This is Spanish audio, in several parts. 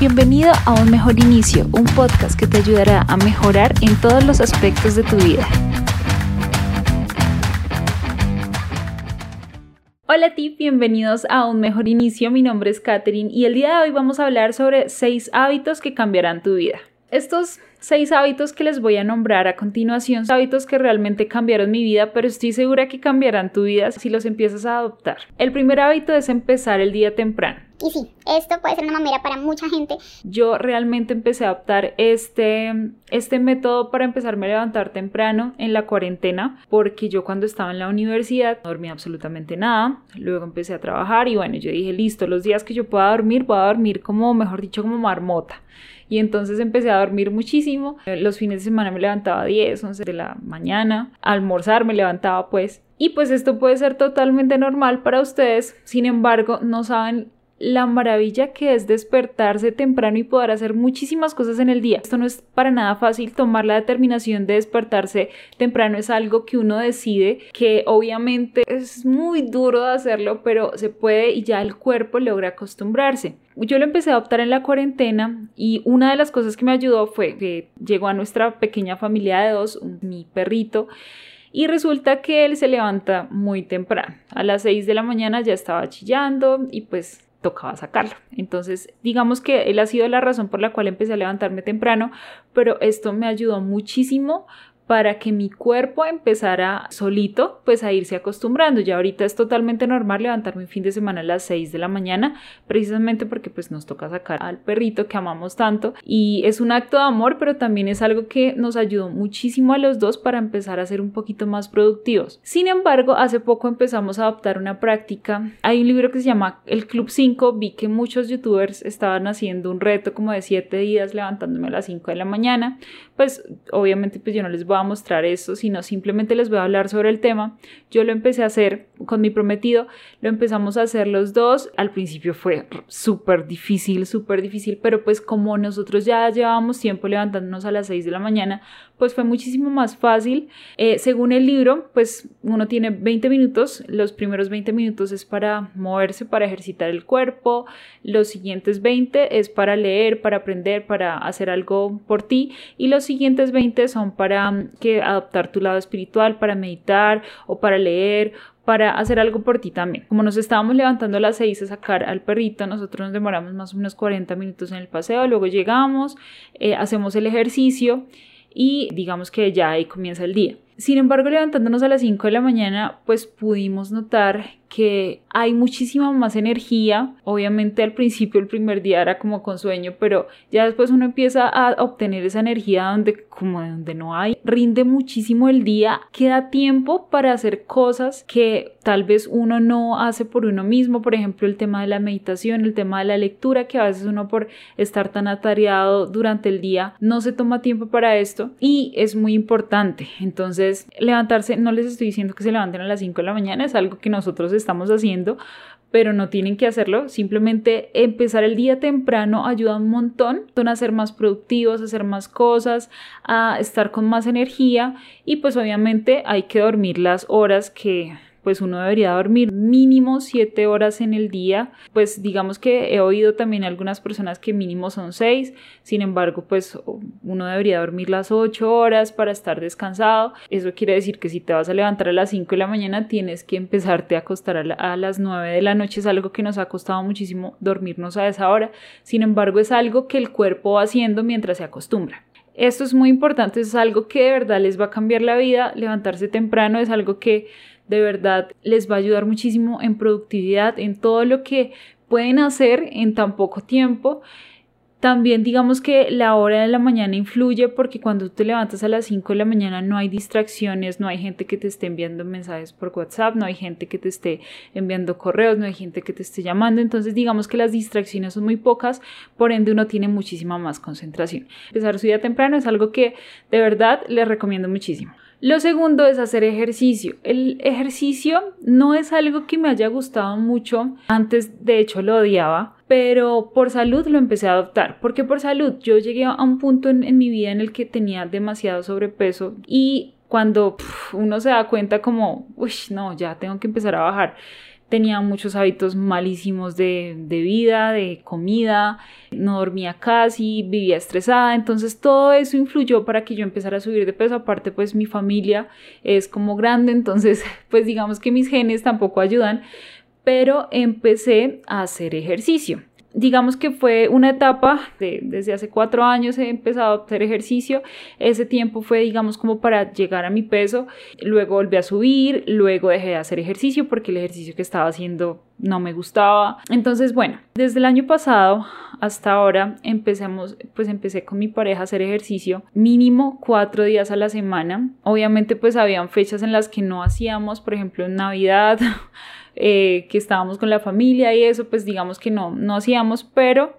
Bienvenido a Un Mejor Inicio, un podcast que te ayudará a mejorar en todos los aspectos de tu vida. Hola a ti, bienvenidos a Un Mejor Inicio, mi nombre es Katherine y el día de hoy vamos a hablar sobre 6 hábitos que cambiarán tu vida. Estos seis hábitos que les voy a nombrar a continuación, hábitos que realmente cambiaron mi vida, pero estoy segura que cambiarán tu vida si los empiezas a adoptar. El primer hábito es empezar el día temprano. Y sí, esto puede ser una mamera para mucha gente. Yo realmente empecé a adoptar este, este método para empezarme a levantar temprano en la cuarentena, porque yo cuando estaba en la universidad no dormía absolutamente nada. Luego empecé a trabajar y bueno, yo dije, listo, los días que yo pueda dormir, voy a dormir como, mejor dicho, como marmota y entonces empecé a dormir muchísimo. Los fines de semana me levantaba a 10, 11 de la mañana, almorzar me levantaba pues. Y pues esto puede ser totalmente normal para ustedes, sin embargo no saben la maravilla que es despertarse temprano y poder hacer muchísimas cosas en el día. Esto no es para nada fácil, tomar la determinación de despertarse temprano es algo que uno decide, que obviamente es muy duro de hacerlo, pero se puede y ya el cuerpo logra acostumbrarse. Yo lo empecé a adoptar en la cuarentena y una de las cosas que me ayudó fue que llegó a nuestra pequeña familia de dos, mi perrito, y resulta que él se levanta muy temprano. A las 6 de la mañana ya estaba chillando y pues tocaba sacarlo. Entonces, digamos que él ha sido la razón por la cual empecé a levantarme temprano, pero esto me ayudó muchísimo para que mi cuerpo empezara solito pues a irse acostumbrando. Ya ahorita es totalmente normal levantarme un fin de semana a las 6 de la mañana, precisamente porque pues nos toca sacar al perrito que amamos tanto y es un acto de amor, pero también es algo que nos ayudó muchísimo a los dos para empezar a ser un poquito más productivos. Sin embargo, hace poco empezamos a adoptar una práctica. Hay un libro que se llama El Club 5, vi que muchos youtubers estaban haciendo un reto como de 7 días levantándome a las 5 de la mañana. Pues obviamente pues yo no les voy a mostrar eso, sino simplemente les voy a hablar sobre el tema. Yo lo empecé a hacer con mi prometido, lo empezamos a hacer los dos. Al principio fue súper difícil, súper difícil, pero pues como nosotros ya llevábamos tiempo levantándonos a las 6 de la mañana, pues fue muchísimo más fácil. Eh, según el libro, pues uno tiene 20 minutos, los primeros 20 minutos es para moverse, para ejercitar el cuerpo, los siguientes 20 es para leer, para aprender, para hacer algo por ti y los siguientes 20 son para mm, que adoptar tu lado espiritual, para meditar o para leer para hacer algo por ti también. Como nos estábamos levantando a las 6 a sacar al perrito, nosotros nos demoramos más o menos 40 minutos en el paseo, luego llegamos, eh, hacemos el ejercicio y digamos que ya ahí comienza el día. Sin embargo, levantándonos a las 5 de la mañana, pues pudimos notar que hay muchísima más energía. Obviamente al principio, el primer día era como con sueño, pero ya después uno empieza a obtener esa energía donde como donde no hay. Rinde muchísimo el día, queda tiempo para hacer cosas que tal vez uno no hace por uno mismo, por ejemplo el tema de la meditación, el tema de la lectura, que a veces uno por estar tan atareado durante el día no se toma tiempo para esto y es muy importante. Entonces levantarse, no les estoy diciendo que se levanten a las 5 de la mañana, es algo que nosotros estamos haciendo, pero no tienen que hacerlo. Simplemente empezar el día temprano ayuda un montón a ser más productivos, a hacer más cosas, a estar con más energía y pues obviamente hay que dormir las horas que pues uno debería dormir mínimo 7 horas en el día. Pues digamos que he oído también algunas personas que mínimo son 6, sin embargo pues uno debería dormir las 8 horas para estar descansado. Eso quiere decir que si te vas a levantar a las 5 de la mañana tienes que empezarte a acostar a, las 9 de la noche. Es algo que nos ha costado muchísimo dormirnos a esa hora. Sin embargo es algo que el cuerpo va haciendo mientras se acostumbra. Esto es muy importante, es algo que de verdad les va a cambiar la vida. Levantarse temprano es algo que de verdad les va a ayudar muchísimo en productividad, en todo lo que pueden hacer en tan poco tiempo. También digamos que la hora de la mañana influye porque cuando te levantas a las 5 de la mañana no hay distracciones, no hay gente que te esté enviando mensajes por WhatsApp, no hay gente que te esté enviando correos, no hay gente que te esté llamando, entonces digamos que las distracciones son muy pocas, por ende uno tiene muchísima más concentración. Empezar su día temprano es algo que de verdad les recomiendo muchísimo. Lo segundo es hacer ejercicio. El ejercicio no es algo que me haya gustado mucho. Antes, de hecho, lo odiaba. Pero por salud lo empecé a adoptar. porque por salud? Yo llegué a un punto en, mi vida en el que tenía demasiado sobrepeso y cuando uno se da cuenta como, uy, no, ya tengo que empezar a bajar tenía muchos hábitos malísimos de, de vida, de comida, no dormía casi, vivía estresada, entonces todo eso influyó para que yo empezara a subir de peso, aparte pues mi familia es como grande, entonces pues digamos que mis genes tampoco ayudan, pero empecé a hacer ejercicio digamos que fue una etapa de, desde hace cuatro años he empezado a hacer ejercicio. Ese tiempo fue, digamos, como para llegar a mi peso. Luego volví a subir, luego dejé de hacer ejercicio porque el ejercicio que estaba haciendo no me gustaba. Entonces, bueno, desde el año pasado hasta ahora empezamos, pues empecé con mi pareja a hacer ejercicio mínimo cuatro días a la semana. Obviamente, pues habían fechas en las que no hacíamos, por ejemplo, en Navidad. Eh, que estábamos con la familia y eso, pues digamos que no, no hacíamos, pero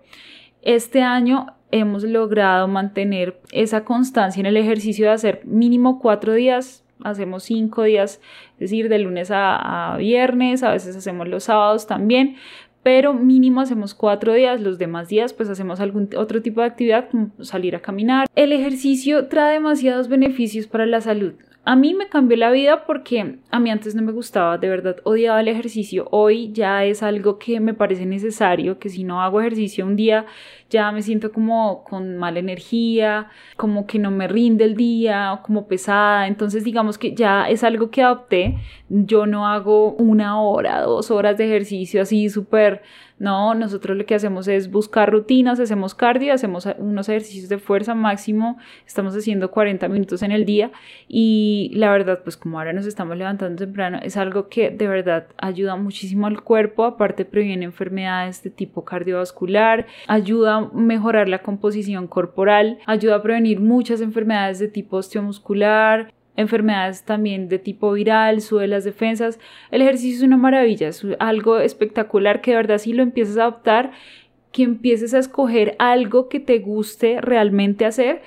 este año hemos logrado mantener esa constancia en el ejercicio de hacer mínimo cuatro días, hacemos cinco días, es decir, de lunes a, viernes, a veces hacemos los sábados también, pero mínimo hacemos cuatro días, los demás días pues hacemos algún otro tipo de actividad como salir a caminar. El ejercicio trae demasiados beneficios para la salud. A mí me cambió la vida porque a mí antes no me gustaba, de verdad odiaba el ejercicio. Hoy ya es algo que me parece necesario, que si no hago ejercicio un día ya me siento como con mala energía, como que no me rinde el día, como pesada. Entonces digamos que ya es algo que adopté. Yo no hago una hora, dos horas de ejercicio así súper no, nosotros lo que hacemos es buscar rutinas, hacemos cardio, hacemos unos ejercicios de fuerza máximo, estamos haciendo 40 minutos en el día y la verdad, pues como ahora nos estamos levantando temprano, es algo que de verdad ayuda muchísimo al cuerpo, aparte previene enfermedades de tipo cardiovascular, ayuda mejorar la composición corporal, ayuda a prevenir muchas enfermedades de tipo osteomuscular, enfermedades también de tipo viral, sube las defensas. El ejercicio es una maravilla, es algo espectacular que de verdad si lo empiezas a adoptar, que empieces a escoger algo que te guste realmente hacer.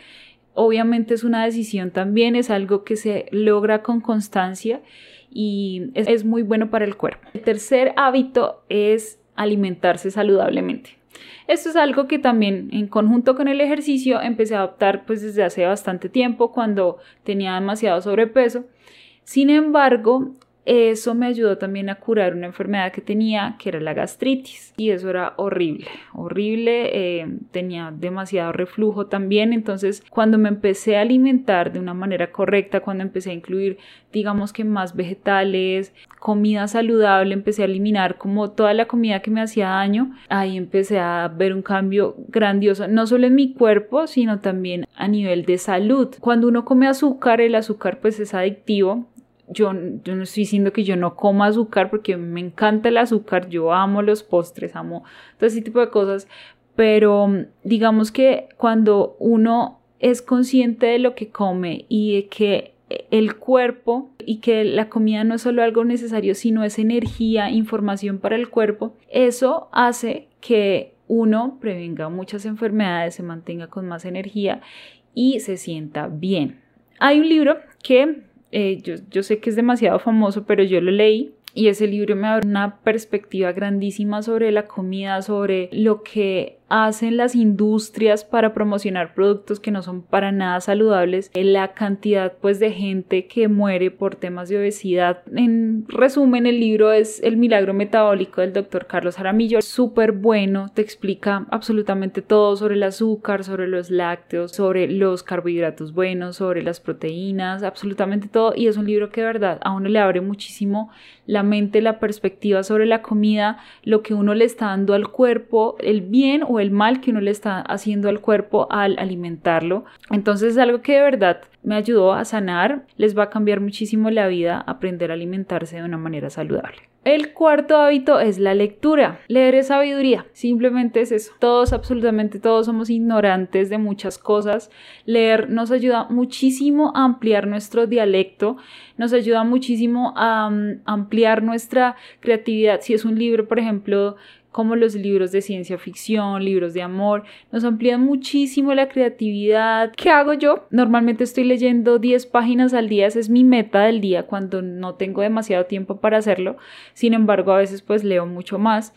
Obviamente es una decisión también, es algo que se logra con constancia y es muy bueno para el cuerpo. El tercer hábito es alimentarse saludablemente. Esto es algo que también en conjunto con el ejercicio empecé a adoptar pues desde hace bastante tiempo cuando tenía demasiado sobrepeso. Sin embargo, eso me ayudó también a curar una enfermedad que tenía, que era la gastritis. Y eso era horrible, horrible. Eh, tenía demasiado reflujo también. Entonces, cuando me empecé a alimentar de una manera correcta, cuando empecé a incluir, digamos que más vegetales, comida saludable, empecé a eliminar como toda la comida que me hacía daño, ahí empecé a ver un cambio grandioso, no solo en mi cuerpo, sino también a nivel de salud. Cuando uno come azúcar, el azúcar pues es adictivo, yo, yo, no estoy diciendo que yo no coma azúcar porque me encanta el azúcar, yo amo los postres, amo todo ese tipo de cosas, pero mm, digamos que cuando uno es consciente de lo que come y de que el cuerpo y que la comida no es solo algo necesario, sino es energía, información para el cuerpo, eso hace que uno prevenga muchas enfermedades, se mantenga con más energía y se sienta bien. Hay un libro que eh, yo, yo sé que es demasiado famoso, pero yo lo leí y ese libro me abre una perspectiva grandísima sobre la comida, sobre lo que hacen las industrias para promocionar productos que no son para nada saludables, la cantidad pues de gente que muere por temas de obesidad. En resumen, el libro es El milagro metabólico del doctor Carlos Jaramillo, súper bueno, te explica absolutamente todo sobre el azúcar, sobre los lácteos, sobre los carbohidratos buenos, sobre las proteínas, absolutamente todo y es un libro que de verdad a uno le abre muchísimo la mente, la perspectiva sobre la comida, lo que uno le está dando al cuerpo, el bien o el mal que uno le está haciendo al cuerpo al alimentarlo. Entonces es algo que de verdad me ayudó a sanar, les va a cambiar muchísimo la vida aprender a alimentarse de una manera saludable. El cuarto hábito es la lectura. Leer es sabiduría, simplemente es eso. Todos, absolutamente todos somos ignorantes de muchas cosas. Leer nos ayuda muchísimo a ampliar nuestro dialecto, nos ayuda muchísimo a mm, ampliar nuestra creatividad. Si es un libro, por ejemplo, como los libros de ciencia ficción, libros de amor, nos amplían muchísimo la creatividad. ¿Qué hago yo? Normalmente estoy leyendo 10 páginas al día, esa es mi meta del día cuando no tengo demasiado tiempo para hacerlo. Sin embargo, a veces pues leo mucho más.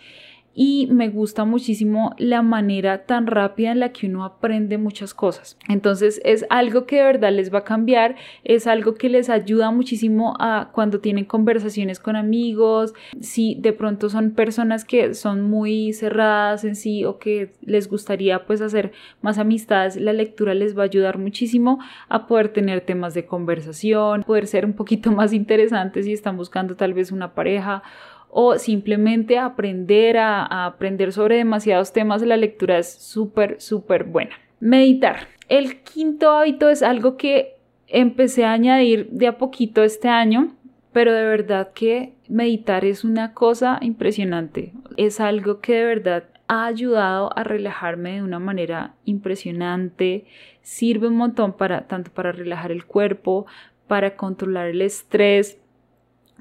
Y me gusta muchísimo la manera tan rápida en la que uno aprende muchas cosas. Entonces es algo que de verdad les va a cambiar, es algo que les ayuda muchísimo a cuando tienen conversaciones con amigos, si de pronto son personas que son muy cerradas en sí o que les gustaría pues hacer más amistades, la lectura les va a ayudar muchísimo a poder tener temas de conversación, poder ser un poquito más interesantes si están buscando tal vez una pareja o simplemente aprender a, aprender sobre demasiados temas, la lectura es súper, súper buena. Meditar. El quinto hábito es algo que empecé a añadir de a poquito este año, pero de verdad que meditar es una cosa impresionante. Es algo que de verdad ha ayudado a relajarme de una manera impresionante. Sirve un montón para tanto para relajar el cuerpo, para controlar el estrés,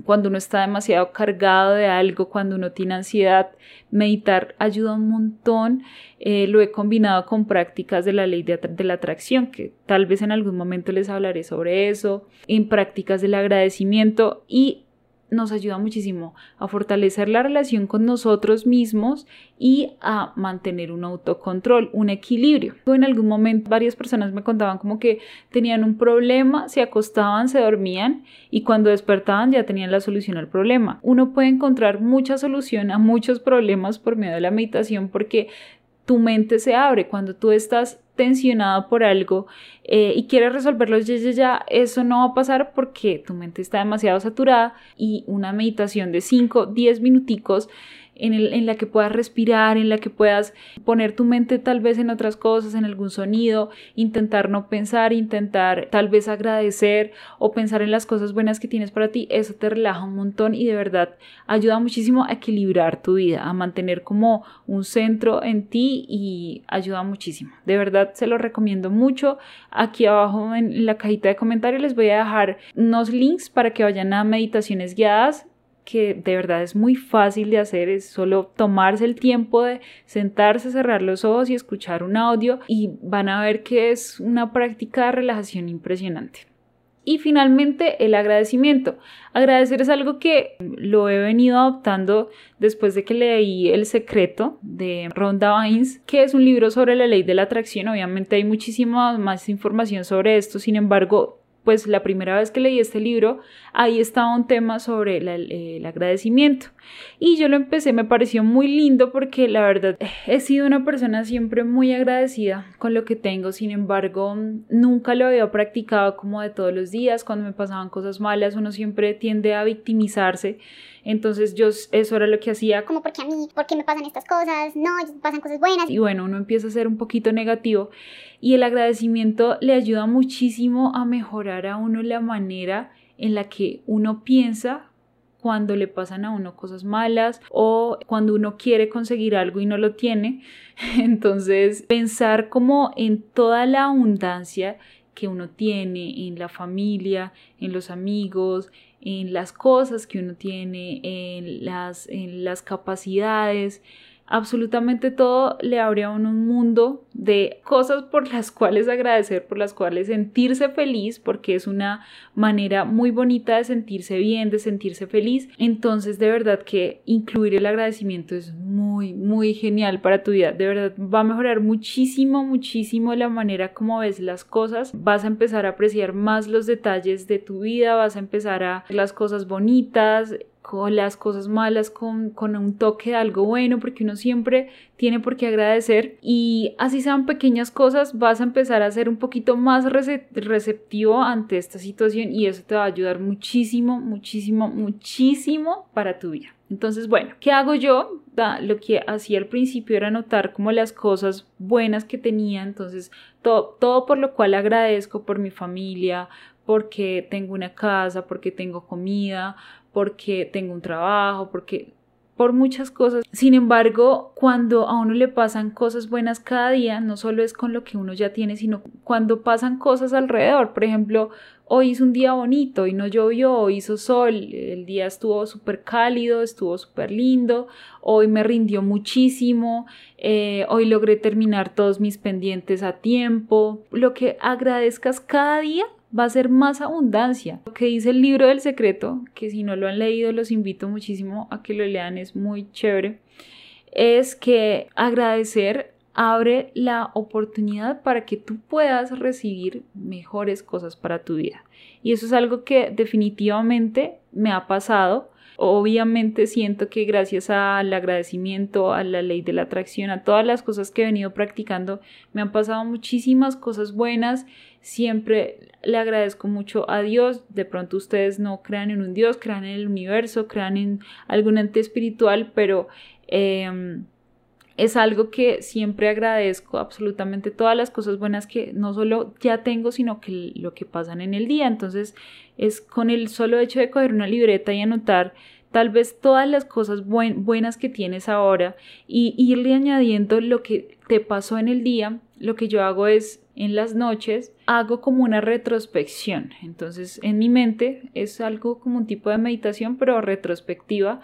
cuando uno está demasiado cargado de algo, cuando uno tiene ansiedad, meditar ayuda un montón. Eh, lo he combinado con prácticas de la ley de, de, la atracción, que tal vez en algún momento les hablaré sobre eso, en prácticas del agradecimiento y nos ayuda muchísimo a fortalecer la relación con nosotros mismos y a mantener un autocontrol, un equilibrio. En algún momento varias personas me contaban como que tenían un problema, se acostaban, se dormían y cuando despertaban ya tenían la solución al problema. Uno puede encontrar mucha solución a muchos problemas por medio de la meditación porque tu mente se abre cuando tú estás por algo eh, y quieres resolverlo ya, ya, ya, eso no va a pasar porque tu mente está demasiado saturada y una meditación de 5, 10 minuticos en, la que puedas respirar, en la que puedas poner tu mente tal vez en otras cosas, en algún sonido, intentar no pensar, intentar tal vez agradecer o pensar en las cosas buenas que tienes para ti, eso te relaja un montón y de verdad ayuda muchísimo a equilibrar tu vida, a mantener como un centro en ti y ayuda muchísimo. De verdad se lo recomiendo mucho. Aquí abajo en la cajita de comentarios les voy a dejar unos links para que vayan a meditaciones guiadas que de verdad es muy fácil de hacer, es solo tomarse el tiempo de sentarse, cerrar los ojos y escuchar un audio y van a ver que es una práctica de relajación impresionante. Y finalmente el agradecimiento. Agradecer es algo que lo he venido adoptando después de que leí El secreto de Rhonda Vines, que es un libro sobre la ley de la atracción. Obviamente hay muchísima más información sobre esto, sin embargo pues la primera vez que leí este libro, ahí estaba un tema sobre el agradecimiento. Y yo lo empecé, me pareció muy lindo porque la verdad he sido una persona siempre muy agradecida con lo que tengo, sin embargo, nunca lo había practicado como de todos los días, cuando me pasaban cosas malas, uno siempre tiende a victimizarse. Entonces yo eso era lo que hacía. Como porque a mí, porque me pasan estas cosas, no, pasan cosas buenas. Y bueno, uno empieza a ser un poquito negativo y el agradecimiento le ayuda muchísimo a mejorar a uno la manera en la que uno piensa cuando le pasan a uno cosas malas o cuando uno quiere conseguir algo y no lo tiene. Entonces, pensar como en toda la abundancia que uno tiene en la familia, en los amigos, en las cosas que uno tiene, en las, en las capacidades, absolutamente todo le abre a uno un mundo de cosas por las cuales agradecer, por las cuales sentirse feliz, porque es una manera muy bonita de sentirse bien, de sentirse feliz. Entonces, de verdad que incluir el agradecimiento es muy, muy genial para tu vida. De verdad va a mejorar muchísimo, muchísimo la manera como ves las cosas. Vas a empezar a apreciar más los detalles de tu vida, vas a empezar a ver las cosas bonitas, las cosas malas con, con, un toque de algo bueno, porque uno siempre tiene por qué agradecer y así sean pequeñas cosas, vas a empezar a ser un poquito más receptivo ante esta situación y eso te va a ayudar muchísimo, muchísimo, muchísimo para tu vida. Entonces, bueno, ¿qué hago yo? lo que hacía al principio era notar como las cosas buenas que tenía, entonces todo, todo por lo cual agradezco por mi familia, porque tengo una casa, porque tengo comida, porque tengo un trabajo, porque por muchas cosas. Sin embargo, cuando a uno le pasan cosas buenas cada día, no solo es con lo que uno ya tiene, sino cuando pasan cosas alrededor. Por ejemplo, hoy hizo un día bonito y no llovió, hoy hizo sol, el día estuvo súper cálido, estuvo súper lindo, hoy me rindió muchísimo, eh, hoy logré terminar todos mis pendientes a tiempo. Lo que agradezcas cada día va a ser más abundancia. Lo que dice el libro del secreto, que si no lo han leído los invito muchísimo a que lo lean, es muy chévere. es que agradecer abre la oportunidad para que tú puedas recibir mejores cosas para tu vida. Y eso es algo que definitivamente me ha pasado. Obviamente siento que gracias al agradecimiento, a la ley de la atracción, a todas las cosas que he venido practicando, me han pasado muchísimas cosas buenas. Siempre le agradezco mucho a Dios. De pronto ustedes no crean en un Dios, crean en el universo, crean en algún ente espiritual, pero... Em, es algo que siempre agradezco absolutamente todas las cosas buenas que no solo ya tengo, sino que lo que pasan en el día. Entonces es con el solo hecho de coger una libreta y anotar tal vez todas las cosas buenas que tienes ahora y irle añadiendo lo que te pasó en el día. Lo que yo hago es en las noches hago como una retrospección. Entonces en mi mente es algo como un tipo de meditación pero retrospectiva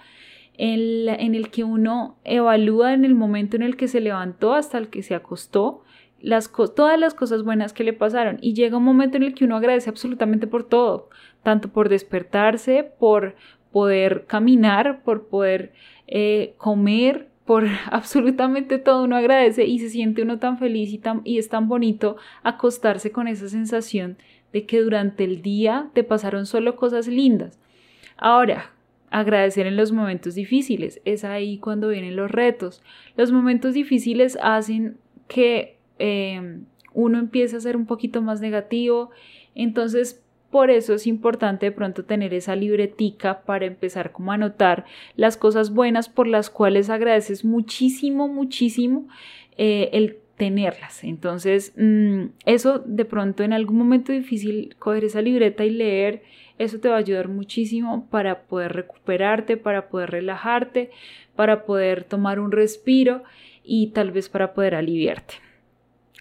en, el que uno evalúa en el momento en el que se levantó hasta el que se acostó, las todas las cosas buenas que le pasaron y llega un momento en el que uno agradece absolutamente por todo, tanto por despertarse, por poder caminar, por poder eh, comer, por absolutamente todo uno agradece y se siente uno tan feliz y, tan, y es tan bonito acostarse con esa sensación de que durante el día te pasaron solo cosas lindas. Ahora, agradecer en los momentos difíciles. Es ahí cuando vienen los retos. Los momentos difíciles hacen que em, uno empiece a ser un poquito más negativo. Entonces, por eso es importante de pronto tener esa libretica para empezar como a anotar las cosas buenas por las cuales agradeces muchísimo, muchísimo eh, el tenerlas. Entonces, mm, eso de pronto en algún momento difícil, coger esa libreta y leer eso te va a ayudar muchísimo para poder recuperarte, para poder relajarte, para poder tomar un respiro y tal vez para poder aliviarte.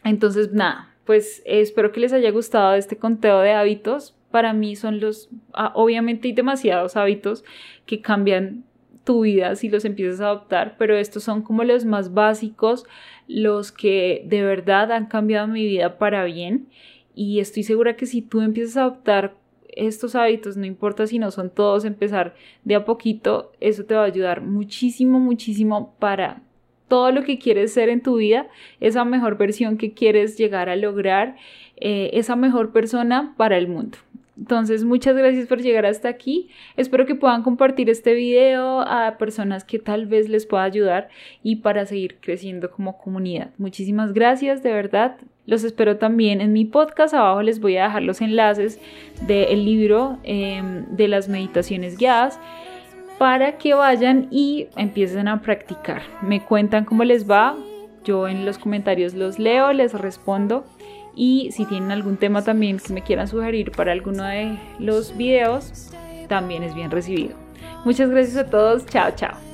Entonces, nada, pues espero que les haya gustado este conteo de hábitos. Para mí son los, ah, obviamente hay demasiados hábitos que cambian tu vida si los empiezas a adoptar, pero estos son como los más básicos, los que de verdad han cambiado mi vida para bien. Y estoy segura que si tú empiezas a adoptar estos hábitos, no importa si no son todos, empezar de a poquito, eso te va a ayudar muchísimo, muchísimo para todo lo que quieres ser en tu vida, esa mejor versión que quieres llegar a lograr, eh, esa mejor persona para el mundo. Entonces, muchas gracias por llegar hasta aquí. Espero que puedan compartir este video a personas que tal vez les pueda ayudar y para seguir creciendo como comunidad. Muchísimas gracias, de verdad. Los espero también en mi podcast. Abajo les voy a dejar los enlaces del libro em, de las meditaciones guiadas para que vayan y empiecen a practicar. Me cuentan cómo les va. Yo en los comentarios los leo, les respondo y si tienen algún tema también que me quieran sugerir para alguno de los videos, también es bien recibido. Muchas gracias a todos. Chao, chao.